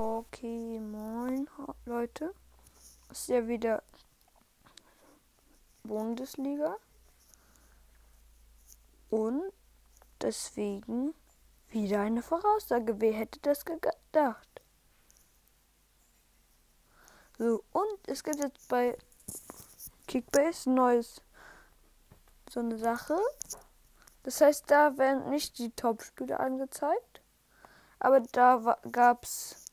Okay, moin Leute. Ist ja wieder Bundesliga. Und deswegen wieder eine Voraussage. Wer hätte das gedacht? So, und es gibt jetzt bei Kickbase neues so eine Sache. Das heißt, da werden nicht die Top-Spiele angezeigt. Aber da gab es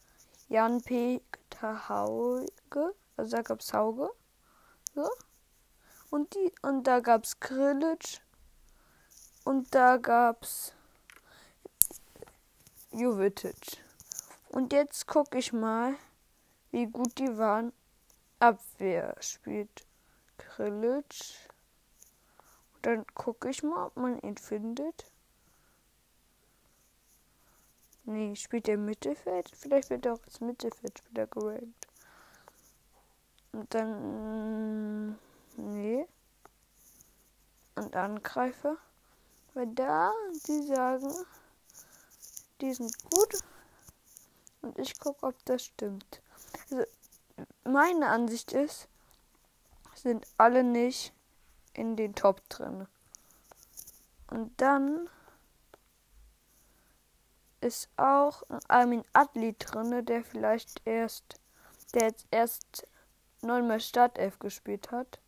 Jan Peter Hauge, also da gab es Hauge. So. Und, die, und da gab es Grillitsch. Und da gab es Jovitic. Und jetzt gucke ich mal, wie gut die waren. Abwehr spielt Grillitsch. Und dann gucke ich mal, ob man ihn findet. Nee, spielt der Mittelfeld? Vielleicht wird er auch als Mittelfeldspieler gerankt. Und dann. Nee. Und Angreifer. Weil da, die sagen, die sind gut. Und ich gucke, ob das stimmt. Also, meine Ansicht ist, sind alle nicht in den Top drin. Und dann ist auch Armin Adli drin, der vielleicht erst, der jetzt erst neunmal Startelf gespielt hat.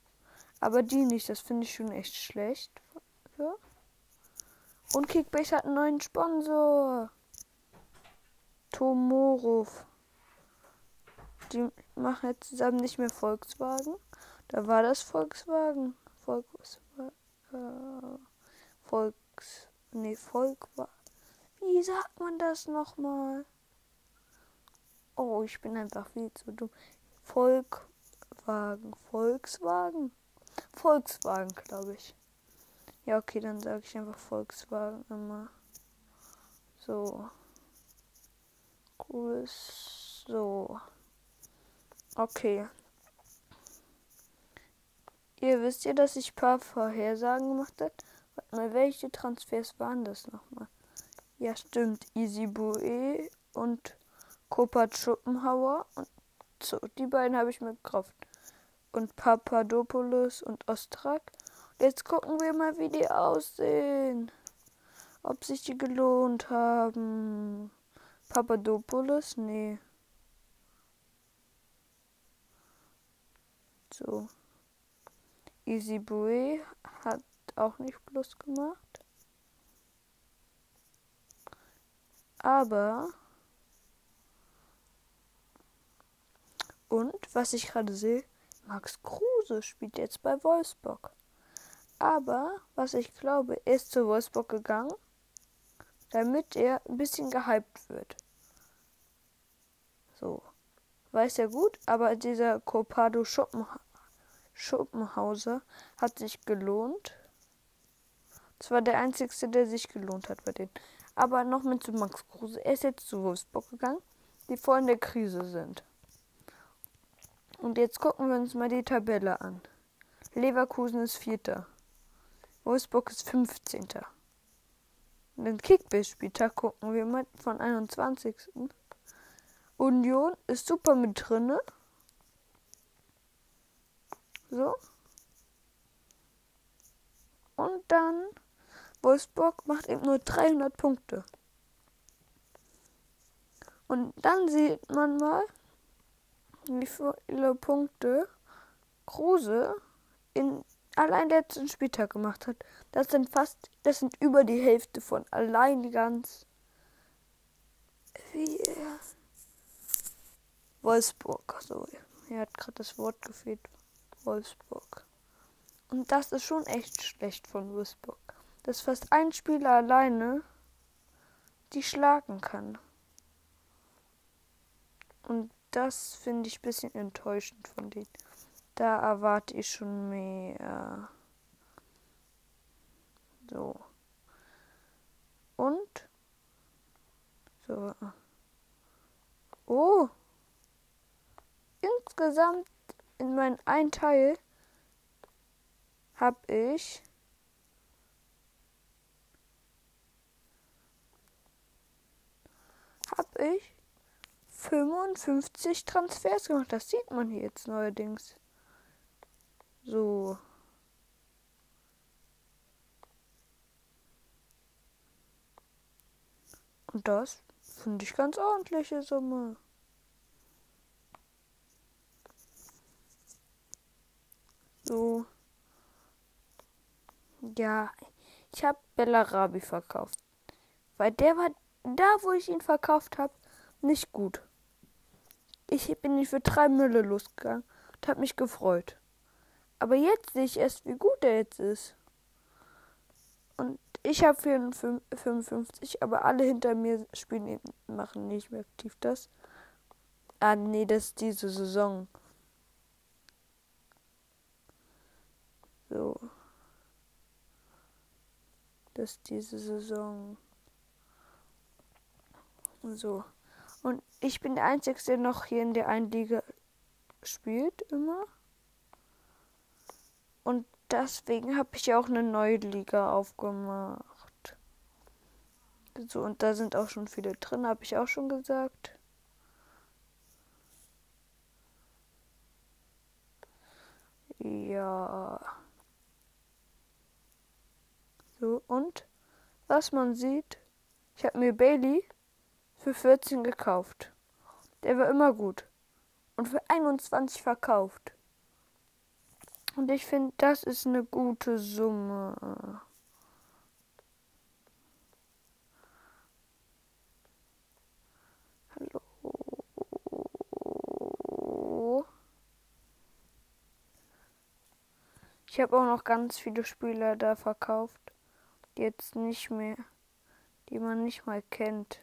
Aber die nicht, das finde ich schon echt schlecht. Ja. Und Kickbase hat einen neuen Sponsor. Tomorov. Die machen jetzt zusammen nicht mehr Volkswagen. Da war das Volkswagen. Volkswagen. Äh, Volks. Nee, Volkswagen. Wie sagt man das nochmal? Oh, ich bin einfach viel zu dumm. Volkswagen. Volkswagen? Volkswagen, glaube ich. Ja, okay, dann sage ich einfach Volkswagen immer. So. Cool. So. Okay. Ihr wisst ja, dass ich ein paar Vorhersagen gemacht habe. Warte mal, welche Transfers waren das nochmal? Ja, stimmt. Easy Bue und Kopat Schuppenhauer. Und so, die beiden habe ich mir gekauft. Und Papadopoulos und Ostrak. Jetzt gucken wir mal, wie die aussehen. Ob sich die gelohnt haben. Papadopoulos? Nee. So. Easy Bue hat auch nicht Plus gemacht. Aber. Und was ich gerade sehe, Max Kruse spielt jetzt bei Wolfsburg. Aber was ich glaube, er ist zu Wolfsburg gegangen, damit er ein bisschen gehypt wird. So. Weiß ja gut, aber dieser Copado Schuppen, Schuppenhauser hat sich gelohnt. Das war der einzigste, der sich gelohnt hat bei denen. Aber noch mit zu Max Kruse. Er ist jetzt zu Wolfsburg gegangen, die voll in der Krise sind. Und jetzt gucken wir uns mal die Tabelle an. Leverkusen ist Vierter. Wolfsburg ist 15. Und den Kickbase-Spieltag gucken wir mal von 21. Union ist super mit drinne. So. Und dann Wolfsburg macht eben nur 300 Punkte. Und dann sieht man mal, wie viele Punkte Kruse in allein letzten Spieltag gemacht hat. Das sind fast, das sind über die Hälfte von allein ganz wie Wolfsburg. So, er hat gerade das Wort gefehlt. Wolfsburg. Und das ist schon echt schlecht von Wolfsburg dass fast ein Spieler alleine die schlagen kann. Und das finde ich ein bisschen enttäuschend von denen. Da erwarte ich schon mehr. So. Und? So. Oh. Insgesamt in meinem einen Teil habe ich habe ich 55 Transfers gemacht. Das sieht man hier jetzt neuerdings. So. Und das finde ich ganz ordentliche Summe. So. Ja, ich habe Bellarabi verkauft. Weil der war da, wo ich ihn verkauft habe, nicht gut. Ich bin ihn für drei Mülle losgegangen und habe mich gefreut. Aber jetzt sehe ich erst, wie gut er jetzt ist. Und ich habe 55, aber alle hinter mir spielen eben, machen nicht mehr aktiv das. Ah, nee, das ist diese Saison. So. Das ist diese Saison. So. Und ich bin der Einzige, der noch hier in der einen Liga spielt, immer. Und deswegen habe ich ja auch eine neue Liga aufgemacht. So, und da sind auch schon viele drin, habe ich auch schon gesagt. Ja. So, und was man sieht, ich habe mir Bailey für 14 gekauft. Der war immer gut. Und für 21 verkauft. Und ich finde, das ist eine gute Summe. Hallo. Ich habe auch noch ganz viele Spieler da verkauft, die jetzt nicht mehr, die man nicht mal kennt.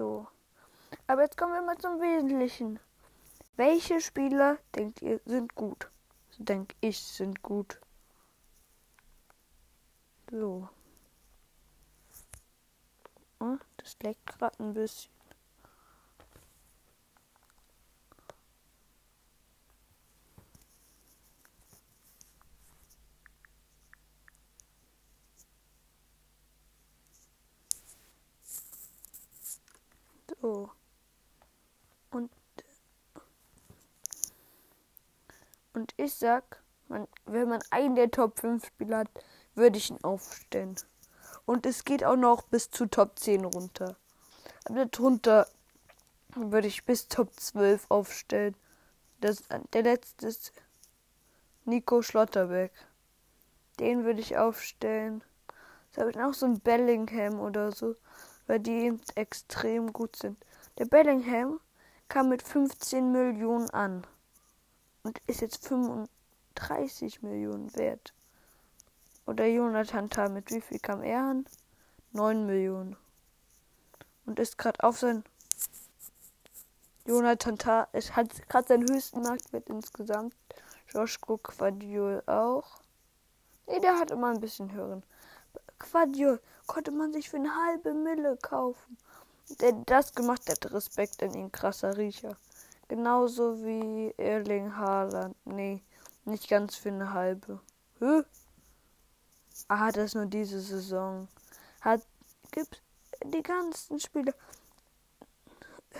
So. Aber jetzt kommen wir mal zum Wesentlichen. Welche Spieler denkt ihr sind gut? So denke ich sind gut. So. Hm, das leckt gerade ein bisschen. So. Und, und ich sag, man, wenn man einen der Top 5 Spieler hat, würde ich ihn aufstellen. Und es geht auch noch bis zu Top 10 runter. Aber darunter würde ich bis Top 12 aufstellen. Das, der letzte ist Nico Schlotterbeck. Den würde ich aufstellen. Da habe ich auch so ein Bellingham oder so weil die extrem gut sind. Der Bellingham kam mit 15 Millionen an und ist jetzt 35 Millionen wert. Oder Jonathan Tah, mit wie viel kam er an? 9 Millionen. Und ist gerade auf sein. Jonathan Tah es hat gerade seinen höchsten Marktwert insgesamt. Joshko Quadiol auch. Nee, der hat immer ein bisschen höheren. Quadiol konnte man sich für eine halbe Mille kaufen. Der das gemacht hat, Respekt an ihn, krasser Riecher. Genauso wie Erling Haaland. Nee, nicht ganz für eine halbe. Hä? Ah, das nur diese Saison. Hat, gibt die ganzen Spiele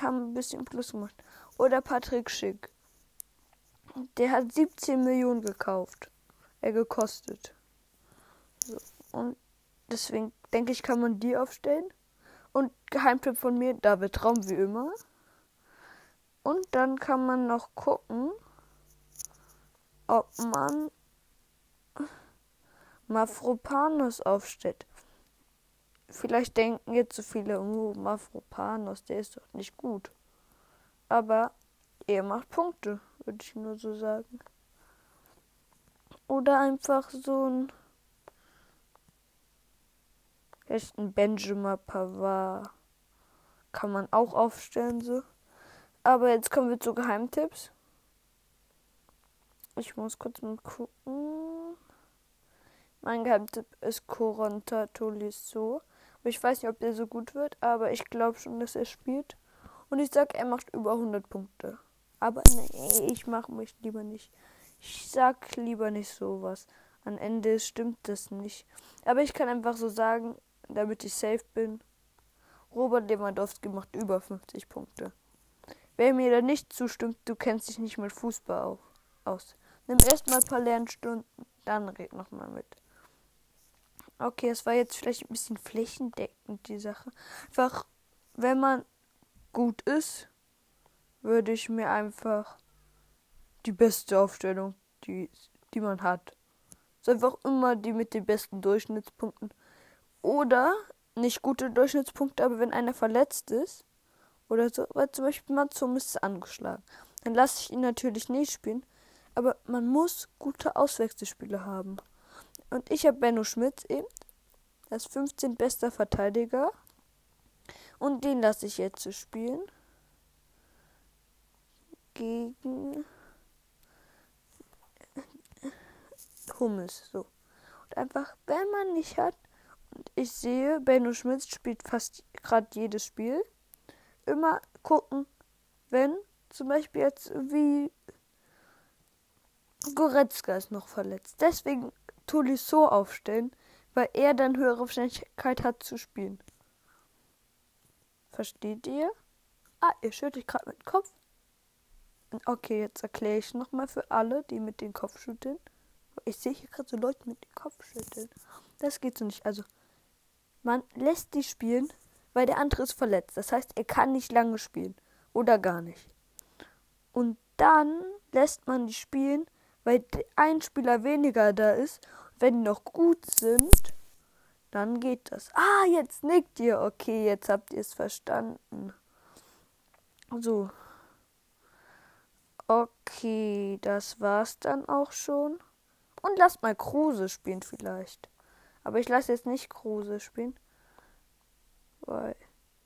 haben ein bisschen Plus gemacht. Oder Patrick Schick. Der hat 17 Millionen gekauft. Er gekostet. So. Und deswegen denke ich, kann man die aufstellen. Und Geheimtipp von mir, David Raum wie immer. Und dann kann man noch gucken, ob man Mafropanos aufstellt. Vielleicht denken jetzt so viele, oh, Mafropanos, der ist doch nicht gut. Aber er macht Punkte, würde ich nur so sagen. Oder einfach so ein ist ein Benjamin Pavard. Kann man auch aufstellen so. Aber jetzt kommen wir zu Geheimtipps. Ich muss kurz mal gucken. Mein Geheimtipp ist Coronta Tolisso. Ich weiß nicht, ob der so gut wird, aber ich glaube schon, dass er spielt. Und ich sag, er macht über 100 Punkte. Aber nee, ich mache mich lieber nicht. Ich sag lieber nicht sowas. am Ende stimmt das nicht. Aber ich kann einfach so sagen, damit ich safe bin. Robert Lewandowski macht über 50 Punkte. Wer mir da nicht zustimmt, du kennst dich nicht mit Fußball auf, aus. Nimm erstmal ein paar Lernstunden, dann red nochmal mit. Okay, es war jetzt vielleicht ein bisschen flächendeckend, die Sache. Einfach, wenn man gut ist, würde ich mir einfach die beste Aufstellung, die, die man hat. So einfach immer die mit den besten Durchschnittspunkten. Oder nicht gute Durchschnittspunkte, aber wenn einer verletzt ist oder so, weil zum Beispiel Matsum ist angeschlagen, dann lasse ich ihn natürlich nicht spielen. Aber man muss gute Auswechselspiele haben. Und ich habe Benno Schmitz eben. Ist 15 bester Verteidiger. Und den lasse ich jetzt zu spielen. Gegen Hummels. So. Und einfach, wenn man nicht hat, ich sehe, Benno Schmitz spielt fast gerade jedes Spiel, immer gucken, wenn zum Beispiel jetzt wie Goretzka ist noch verletzt. Deswegen Tolisso aufstellen, weil er dann höhere Wahrscheinlichkeit hat zu spielen. Versteht ihr? Ah, ihr schüttelt gerade mit dem Kopf. Okay, jetzt erkläre ich nochmal für alle, die mit dem Kopf schütteln. Ich sehe hier gerade so Leute mit dem Kopf schütteln. Das geht so nicht. Also, man lässt die spielen, weil der andere ist verletzt. Das heißt, er kann nicht lange spielen. Oder gar nicht. Und dann lässt man die spielen, weil ein Spieler weniger da ist. wenn die noch gut sind, dann geht das. Ah, jetzt nickt ihr. Okay, jetzt habt ihr es verstanden. So. Okay, das war's dann auch schon. Und lasst mal Kruse spielen vielleicht. Aber ich lasse jetzt nicht Kruse spielen. Weil.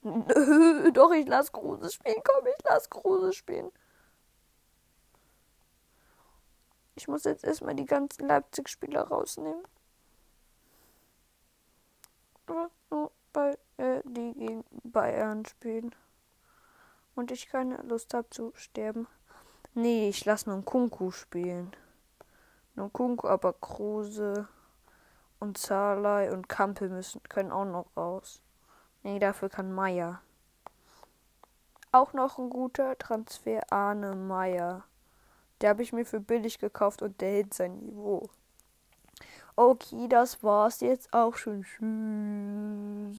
Doch, ich lasse Kruse spielen. Komm, ich lasse Kruse spielen. Ich muss jetzt erstmal die ganzen Leipzig-Spieler rausnehmen. Weil äh, die gegen Bayern spielen. Und ich keine Lust habe zu sterben. Nee, ich lasse nur einen Kunku spielen. Nkunku, aber Kruse und Zalai und Kampel müssen, können auch noch raus. Nee, dafür kann Meier. Auch noch ein guter Transfer, Arne Meier. Der habe ich mir für billig gekauft und der hält sein Niveau. Okay, das war's jetzt auch schon. Tschüss.